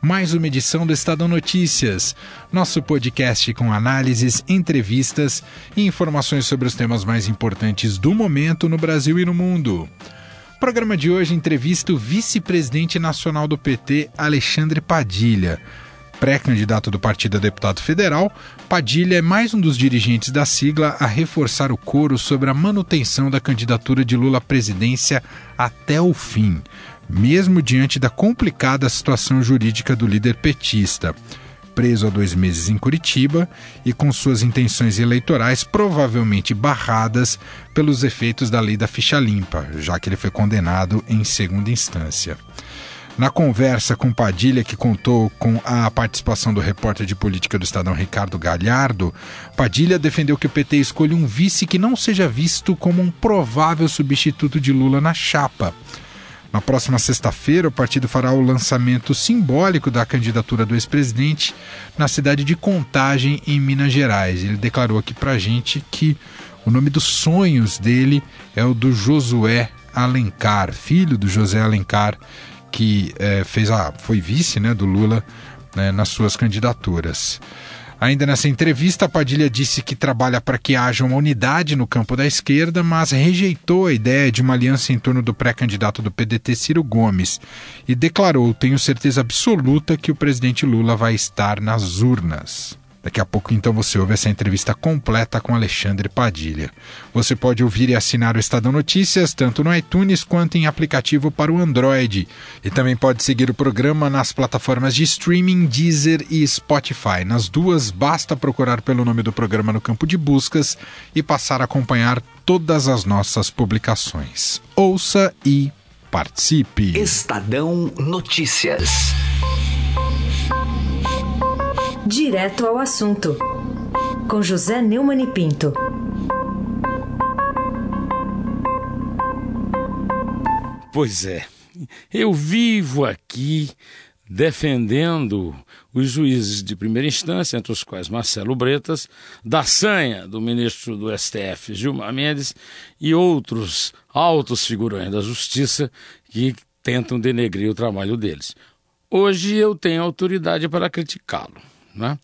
mais uma edição do Estadão Notícias, nosso podcast com análises, entrevistas e informações sobre os temas mais importantes do momento no Brasil e no mundo. O programa de hoje entrevista o vice-presidente nacional do PT, Alexandre Padilha. Pré-candidato do partido a deputado federal, Padilha é mais um dos dirigentes da sigla a reforçar o coro sobre a manutenção da candidatura de Lula à presidência até o fim mesmo diante da complicada situação jurídica do líder petista. Preso há dois meses em Curitiba e com suas intenções eleitorais provavelmente barradas pelos efeitos da lei da ficha limpa, já que ele foi condenado em segunda instância. Na conversa com Padilha, que contou com a participação do repórter de política do Estadão Ricardo Galhardo, Padilha defendeu que o PT escolha um vice que não seja visto como um provável substituto de Lula na chapa. Na próxima sexta-feira, o partido fará o lançamento simbólico da candidatura do ex-presidente na cidade de Contagem, em Minas Gerais. Ele declarou aqui pra gente que o nome dos sonhos dele é o do Josué Alencar, filho do José Alencar, que é, fez a, foi vice né, do Lula né, nas suas candidaturas. Ainda nessa entrevista, Padilha disse que trabalha para que haja uma unidade no campo da esquerda, mas rejeitou a ideia de uma aliança em torno do pré-candidato do PDT, Ciro Gomes, e declarou: Tenho certeza absoluta que o presidente Lula vai estar nas urnas. Daqui a pouco, então, você ouve essa entrevista completa com Alexandre Padilha. Você pode ouvir e assinar o Estadão Notícias tanto no iTunes quanto em aplicativo para o Android. E também pode seguir o programa nas plataformas de streaming Deezer e Spotify. Nas duas, basta procurar pelo nome do programa no campo de buscas e passar a acompanhar todas as nossas publicações. Ouça e participe. Estadão Notícias. Direto ao assunto, com José Neumann e Pinto. Pois é, eu vivo aqui defendendo os juízes de primeira instância, entre os quais Marcelo Bretas, da sanha do ministro do STF, Gilmar Mendes, e outros altos figurões da justiça que tentam denegrir o trabalho deles. Hoje eu tenho autoridade para criticá-lo. Né?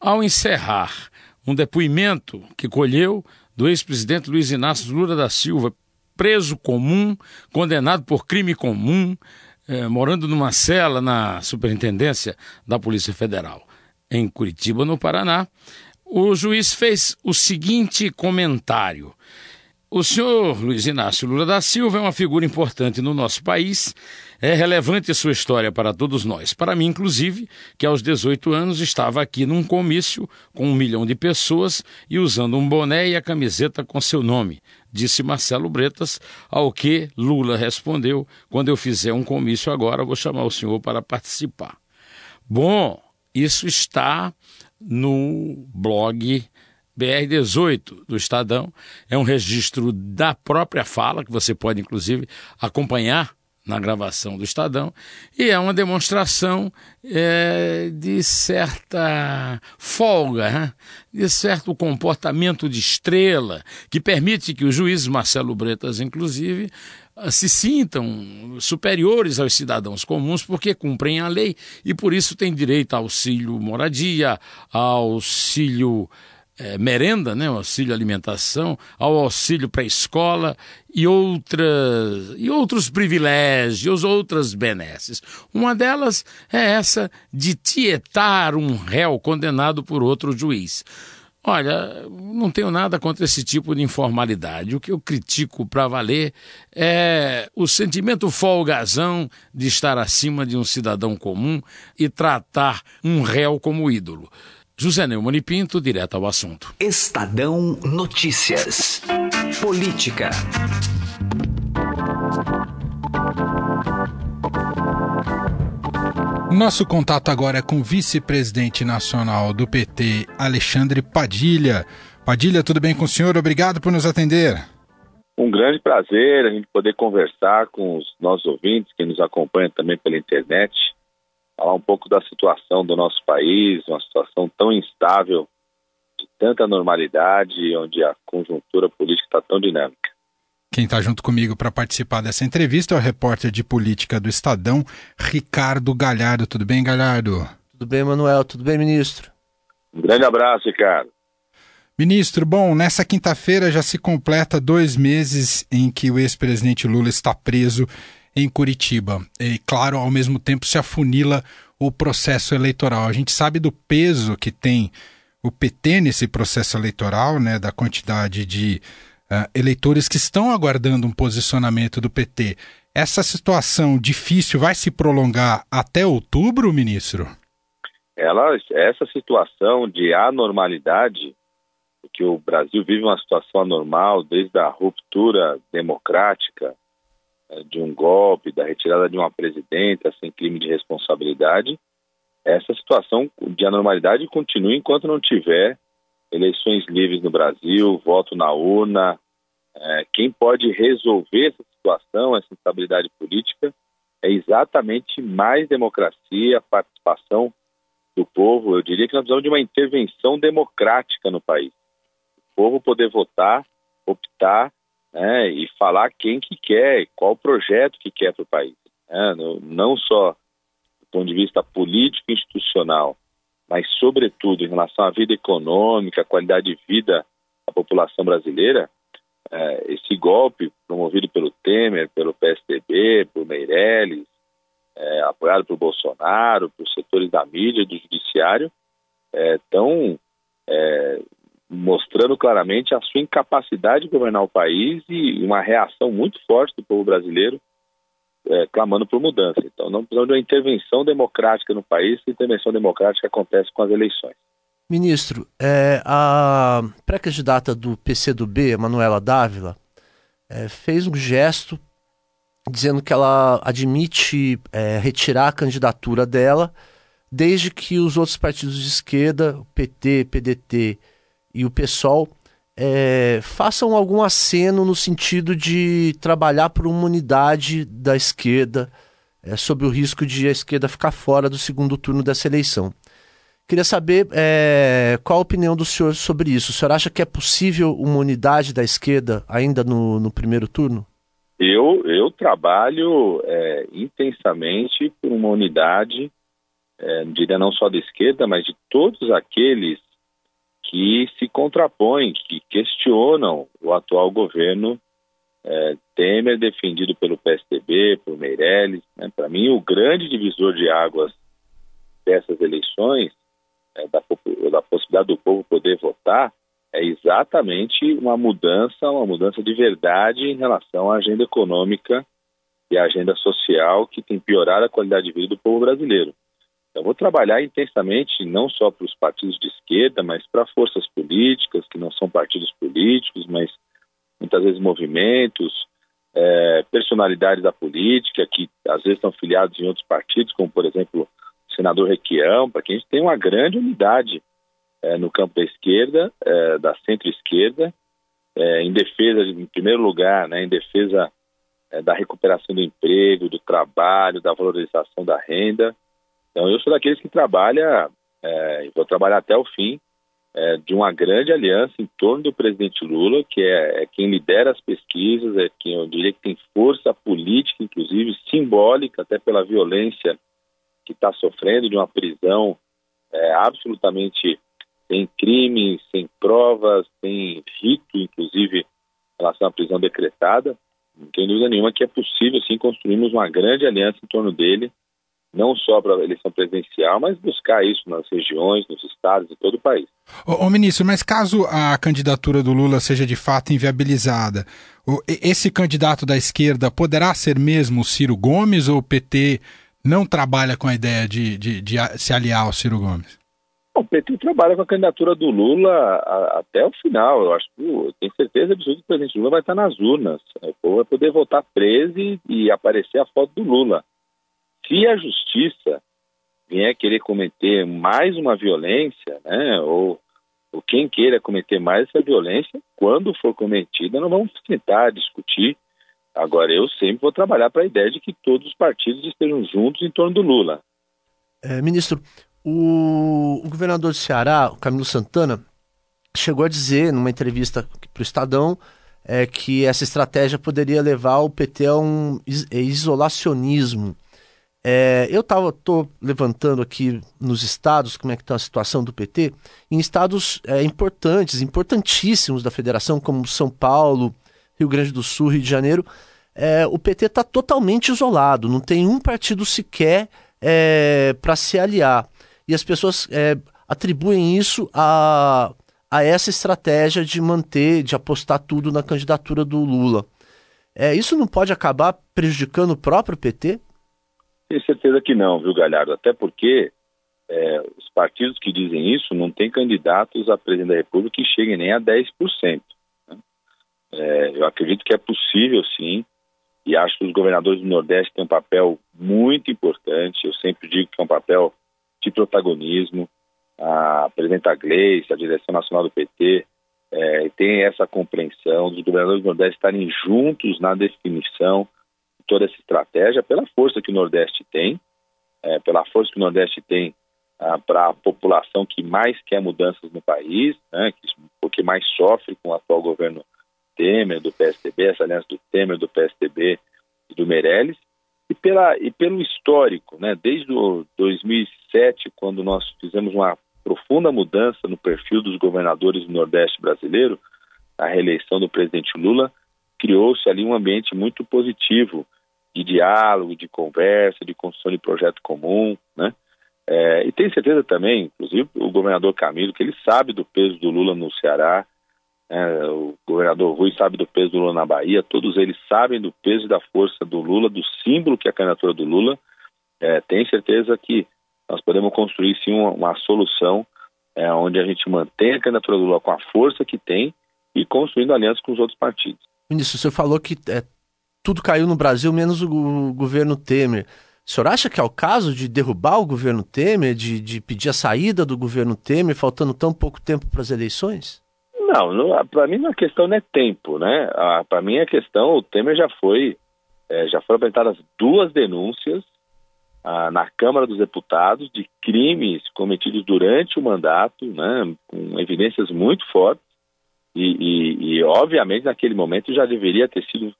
Ao encerrar um depoimento que colheu do ex-presidente Luiz Inácio Lula da Silva, preso comum, condenado por crime comum, eh, morando numa cela na Superintendência da Polícia Federal, em Curitiba, no Paraná, o juiz fez o seguinte comentário. O senhor Luiz Inácio Lula da Silva é uma figura importante no nosso país é relevante sua história para todos nós. Para mim, inclusive, que aos 18 anos estava aqui num comício com um milhão de pessoas e usando um boné e a camiseta com seu nome, disse Marcelo Bretas, ao que Lula respondeu: quando eu fizer um comício agora, vou chamar o senhor para participar. Bom, isso está no blog BR18 do Estadão. É um registro da própria fala, que você pode, inclusive, acompanhar na gravação do Estadão, e é uma demonstração é, de certa folga, né? de certo comportamento de estrela, que permite que os juízes, Marcelo Bretas inclusive, se sintam superiores aos cidadãos comuns porque cumprem a lei e por isso têm direito a auxílio moradia, auxílio é, merenda, né, o auxílio alimentação, ao auxílio para a escola e, outras, e outros privilégios, outras benesses. Uma delas é essa de tietar um réu condenado por outro juiz. Olha, não tenho nada contra esse tipo de informalidade. O que eu critico para valer é o sentimento folgazão de estar acima de um cidadão comum e tratar um réu como ídolo. José Neumann e Pinto, direto ao assunto. Estadão Notícias. Política. Nosso contato agora é com o vice-presidente nacional do PT, Alexandre Padilha. Padilha, tudo bem com o senhor? Obrigado por nos atender. Um grande prazer a gente poder conversar com os nossos ouvintes que nos acompanham também pela internet, falar um pouco da situação do nosso país, uma situação tão instável, de tanta normalidade, onde a conjuntura política está tão dinâmica. Quem está junto comigo para participar dessa entrevista é o repórter de política do Estadão, Ricardo Galhardo. Tudo bem, Galhardo? Tudo bem, Manuel? Tudo bem, ministro? Um grande abraço, Ricardo. Ministro, bom, nessa quinta-feira já se completa dois meses em que o ex-presidente Lula está preso em Curitiba. E, claro, ao mesmo tempo se afunila o processo eleitoral. A gente sabe do peso que tem o PT nesse processo eleitoral, né, da quantidade de uh, eleitores que estão aguardando um posicionamento do PT. Essa situação difícil vai se prolongar até outubro, ministro? Ela, essa situação de anormalidade, que o Brasil vive uma situação anormal desde a ruptura democrática, de um golpe, da retirada de uma presidenta sem crime de responsabilidade, essa situação de anormalidade continua enquanto não tiver eleições livres no Brasil, voto na urna. É, quem pode resolver essa situação, essa instabilidade política, é exatamente mais democracia, participação do povo. Eu diria que nós precisamos de uma intervenção democrática no país. O povo poder votar, optar né, e falar quem que quer, qual projeto que quer para o país. Né, não só do ponto de vista político e institucional, mas, sobretudo, em relação à vida econômica, à qualidade de vida da população brasileira, é, esse golpe promovido pelo Temer, pelo PSDB, por Meirelles, é, apoiado por Bolsonaro, por setores da mídia do judiciário, estão é, é, mostrando claramente a sua incapacidade de governar o país e uma reação muito forte do povo brasileiro é, clamando por mudança. Então, não precisamos de uma intervenção democrática no país, a intervenção democrática acontece com as eleições. Ministro, é, a pré-candidata do PCdoB, Manuela Dávila, é, fez um gesto dizendo que ela admite é, retirar a candidatura dela, desde que os outros partidos de esquerda, PT, PDT e o PSOL, é, façam algum aceno no sentido de trabalhar por uma unidade da esquerda, é, o risco de a esquerda ficar fora do segundo turno dessa eleição. Queria saber é, qual a opinião do senhor sobre isso. O senhor acha que é possível uma unidade da esquerda ainda no, no primeiro turno? Eu, eu trabalho é, intensamente por uma unidade, é, diria não só da esquerda, mas de todos aqueles que se contrapõem, que questionam o atual governo é, Temer, defendido pelo PSDB, por Meirelles. Né? Para mim, o grande divisor de águas dessas eleições, é, da, da possibilidade do povo poder votar, é exatamente uma mudança, uma mudança de verdade em relação à agenda econômica e à agenda social que tem piorado a qualidade de vida do povo brasileiro. Então, vou trabalhar intensamente não só para os partidos de esquerda, mas para forças políticas que não são partidos políticos, mas muitas vezes movimentos, é, personalidades da política que às vezes estão filiados em outros partidos, como por exemplo o senador Requião, para que a gente tenha uma grande unidade é, no campo da esquerda, é, da centro-esquerda, é, em defesa, em primeiro lugar, né, em defesa é, da recuperação do emprego, do trabalho, da valorização da renda. Então, eu sou daqueles que trabalha, é, vou trabalhar até o fim, é, de uma grande aliança em torno do presidente Lula, que é, é, quem lidera as pesquisas, é quem eu diria que tem força política, inclusive simbólica, até pela violência que está sofrendo de uma prisão é, absolutamente sem crimes, sem provas, sem rito, inclusive, em relação à prisão decretada. Não tem dúvida nenhuma que é possível, sim, construirmos uma grande aliança em torno dele, não só para a eleição presidencial, mas buscar isso nas regiões, nos estados e todo o país. Ô, ô, ministro, mas caso a candidatura do Lula seja de fato inviabilizada, esse candidato da esquerda poderá ser mesmo o Ciro Gomes ou o PT não trabalha com a ideia de, de, de se aliar ao Ciro Gomes? O PT trabalha com a candidatura do Lula a, até o final. Eu acho que eu tenho certeza absoluta que o presidente Lula vai estar nas urnas. O povo vai poder votar preso e, e aparecer a foto do Lula. Se a justiça vier querer cometer mais uma violência, né, ou o quem queira cometer mais essa violência, quando for cometida, não vamos tentar discutir. Agora, eu sempre vou trabalhar para a ideia de que todos os partidos estejam juntos em torno do Lula. É, ministro, o, o, governador do Ceará, o Camilo Santana, chegou a dizer numa entrevista para o Estadão é, que essa estratégia poderia levar o PT a um isolacionismo. É, eu tava, tô levantando aqui nos estados como é que está a situação do PT, em estados é, importantes, importantíssimos da federação, como São Paulo, Rio Grande do Sul, Rio de Janeiro, é, o PT está totalmente isolado, não tem um partido sequer é, para se aliar. E as pessoas é, atribuem isso a, a essa estratégia de manter, de apostar tudo na candidatura do Lula. É, isso não pode acabar prejudicando o próprio PT? Tenho certeza que não, viu, Galhardo? Até porque é, os partidos que dizem isso não têm candidatos a presidente da República que cheguem nem a 10%. Né? É, eu acredito que é possível, sim, e acho que os governadores do Nordeste têm um papel muito importante. Eu sempre digo que é um papel de protagonismo. A presidenta Gleice, a direção nacional do PT, é, tem essa compreensão dos governadores do Nordeste estarem juntos na definição toda essa estratégia pela força que o Nordeste tem, é, pela força que o Nordeste tem ah, para a população que mais quer mudanças no país, né, que, porque mais sofre com o atual governo Temer, do PSDB, essa aliança do Temer, do PSDB e do Meirelles, e, pela, e pelo histórico, né, desde o 2007, quando nós fizemos uma profunda mudança no perfil dos governadores do Nordeste brasileiro, a reeleição do presidente Lula, criou-se ali um ambiente muito positivo de diálogo, de conversa, de construção de projeto comum, né? É, e tenho certeza também, inclusive o governador Camilo, que ele sabe do peso do Lula no Ceará, é, o governador Rui sabe do peso do Lula na Bahia, todos eles sabem do peso e da força do Lula, do símbolo que é a candidatura do Lula. É, tenho certeza que nós podemos construir sim uma, uma solução é, onde a gente mantém a candidatura do Lula com a força que tem e construindo alianças com os outros partidos. Ministro, você falou que é, tudo caiu no Brasil, menos o, governo Temer. O senhor acha que é o caso de derrubar o governo Temer, de, de pedir a saída do governo Temer, faltando tão pouco tempo para as eleições? Não, não para mim a questão não é tempo, né? Para mim a questão, o Temer já foi, é, já foram apresentadas duas denúncias ah, na Câmara dos Deputados de crimes cometidos durante o mandato, né? Com evidências muito fortes e, e, e, obviamente, naquele momento já deveria ter sido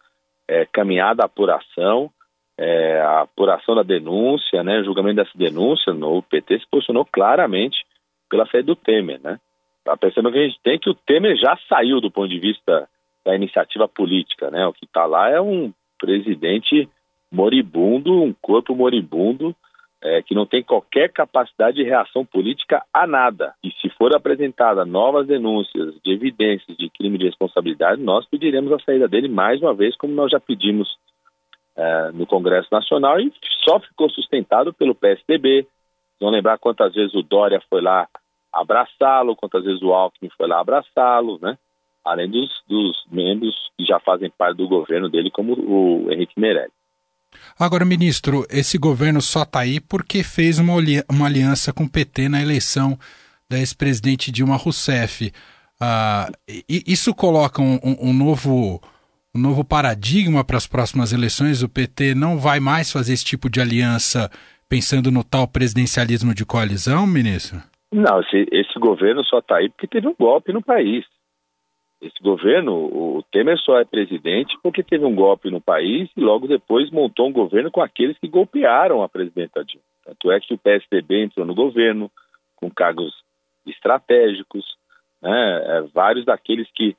é, caminhada a apuração, é, a apuração da denúncia, né, julgamento dessa denúncia, no, o PT se posicionou claramente pela saída do Temer, né? A percepção que a gente tem que o Temer já saiu do ponto de vista da iniciativa política, né? O que está lá é um presidente moribundo, um corpo moribundo, é, que não tem qualquer capacidade de reação política a nada. E se for apresentada novas denúncias de evidências de crime de responsabilidade, nós pediremos a saída dele mais uma vez, como nós já pedimos é, no Congresso Nacional e só ficou sustentado pelo PSDB. Vão lembrar quantas vezes o Dória foi lá abraçá-lo, quantas vezes o Alckmin foi lá abraçá-lo, né? Além dos, dos membros que já fazem parte do governo dele, como o Henrique Meirelles. Agora, ministro, esse governo só está aí porque fez uma, uma aliança com o PT na eleição da ex-presidente Dilma Rousseff. Ah, isso coloca um, um, novo, um novo paradigma para as próximas eleições? O PT não vai mais fazer esse tipo de aliança pensando no tal presidencialismo de coalizão, ministro? Não, esse, esse governo só está aí porque teve um golpe no país. Esse governo, o Temer só é presidente porque teve um golpe no país e logo depois montou um governo com aqueles que golpearam a presidenta Dilma. Tanto é que o PSDB entrou no governo com cargos estratégicos, né? É, vários daqueles que,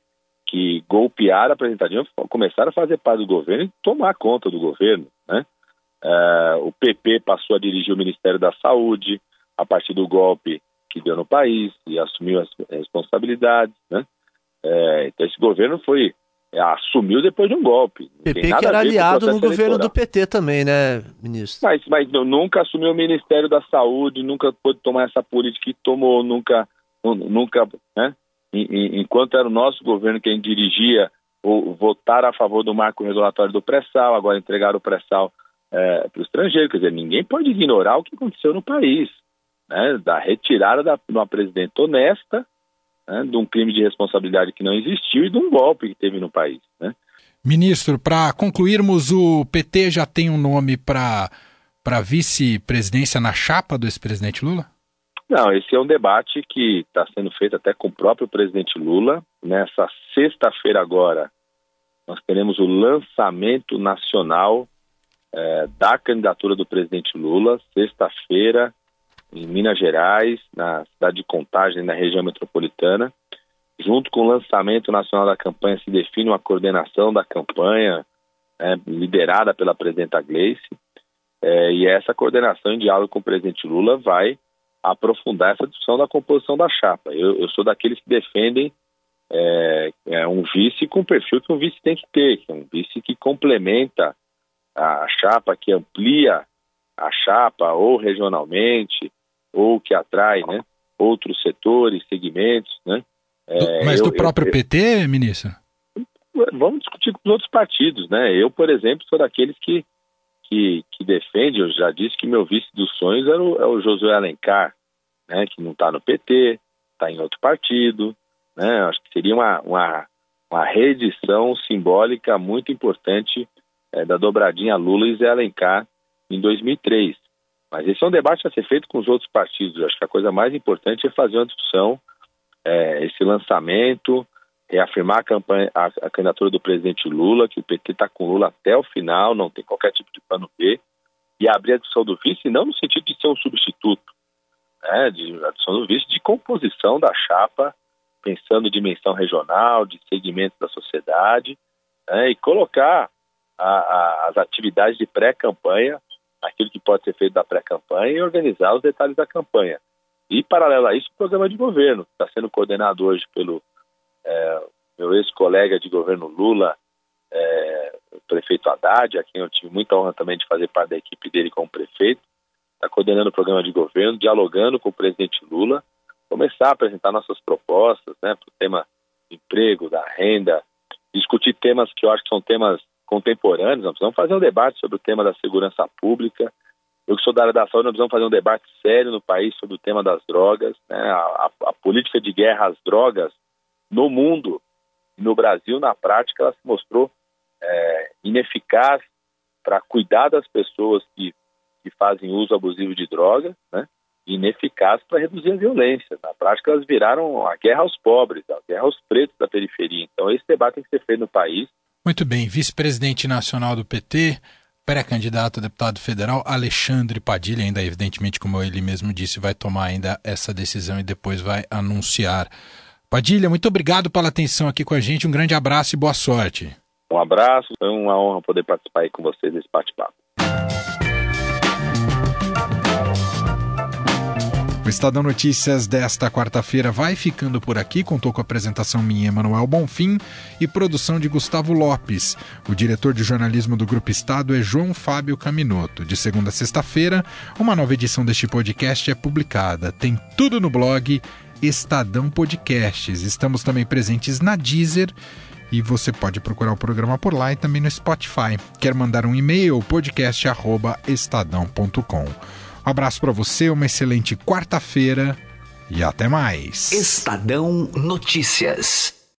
que golpearam a presidenta Dilma começaram a fazer parte do governo e tomar conta do governo. Né? É, o PP passou a dirigir o Ministério da Saúde a partir do golpe que deu no país e assumiu as responsabilidades, né? É, então esse governo foi é, assumiu depois de um golpe. PP que era aliado no governo do PT também, né, ministro? Mas, mas nunca assumiu o Ministério da Saúde, nunca pôde tomar essa política que tomou, nunca, nunca, né? Enquanto era o nosso governo quem dirigia ou votar a favor do marco regulatório do pré-sal, agora entregar o pré-sal é, para o estrangeiro. Quer dizer, ninguém pode ignorar o que aconteceu no país, né? Da retirada da, de uma presidenta honesta né, de um crime de responsabilidade que não existiu e de um golpe que teve no país. Né? Ministro, para concluirmos, o PT já tem um nome para vice-presidência na chapa do ex-presidente Lula? Não, esse é um debate que está sendo feito até com o próprio presidente Lula. Nessa sexta-feira agora, nós teremos o lançamento nacional é, da candidatura do presidente Lula, sexta-feira, em Minas Gerais, na cidade de Contagem, na região metropolitana. Junto com o lançamento nacional da campanha, se define uma coordenação da campanha, é, liderada pela presidenta Gleice. É, e essa coordenação, em diálogo com o presidente Lula, vai aprofundar essa discussão da composição da chapa. Eu, eu sou daqueles que defendem é, é, um vice com o perfil que um vice tem que ter, que é um vice que complementa a chapa, que amplia a chapa ou regionalmente, ou que atrai né, outros setores, segmentos. Né? É, Mas eu, do próprio eu, PT, ministro? Vamos discutir com os outros partidos. Né? Eu, por exemplo, sou daqueles que, que, que defende, eu já disse que meu vice dos sonhos é o, é o Josué Alencar, né, que não está no PT, está em outro partido. Né? Acho que seria uma, uma, uma reedição simbólica muito importante é, da dobradinha Lula e Zé Alencar em 2003. Mas esse é um debate a ser feito com os outros partidos. Eu acho que a coisa mais importante é fazer uma discussão, é, esse lançamento, reafirmar a, campanha, a, a, candidatura do presidente Lula, que o PT está com Lula até o final, não tem qualquer tipo de plano B, e abrir a discussão do vice, não no sentido de ser um substituto, né, de, a discussão do vice de composição da chapa pensando dimensão regional, de segmentos da sociedade, né, e colocar a, a, as atividades de pré-campanha, aquilo que pode ser feito da pré-campanha, e organizar os detalhes da campanha. E, paralelo a isso, o programa de governo, que está sendo coordenado hoje pelo é, meu ex-colega de governo Lula, é, o prefeito Haddad, a quem eu tive muita honra também de fazer parte da equipe dele como prefeito, está coordenando o programa de governo, dialogando com o presidente Lula, começar a apresentar nossas propostas né, para o tema do emprego, da renda, discutir temas que eu acho que são temas contemporâneos, nós precisamos fazer um debate sobre o tema da segurança pública. Eu que sou da área da saúde, nós precisamos fazer um debate sério no país sobre o tema das drogas, né, a, a, a política de guerra às drogas no mundo, no Brasil, na prática, ela se mostrou é, ineficaz para cuidar das pessoas que, que fazem uso abusivo de drogas, né? ineficaz para reduzir a violência. Na prática, elas viraram a guerra aos pobres, a guerra aos pretos da periferia. Então, esse debate tem que ser feito no país. Muito bem. Vice-presidente nacional do PT, pré-candidato a deputado federal, Alexandre Padilha, ainda evidentemente, como ele mesmo disse, vai tomar ainda essa decisão e depois vai anunciar. Padilha, muito obrigado pela atenção aqui com a gente. Um grande abraço e boa sorte. Um abraço, foi uma honra poder participar aí com vocês desse bate-papo. Estadão Notícias desta quarta-feira vai ficando por aqui. Contou com a apresentação minha, Emanuel Bonfim, e produção de Gustavo Lopes. O diretor de jornalismo do Grupo Estado é João Fábio Caminoto. De segunda a sexta-feira, uma nova edição deste podcast é publicada. Tem tudo no blog Estadão Podcasts. Estamos também presentes na Deezer e você pode procurar o programa por lá e também no Spotify. Quer mandar um e-mail? podcast@estadão.com. Um abraço para você, uma excelente quarta-feira e até mais. Estadão Notícias.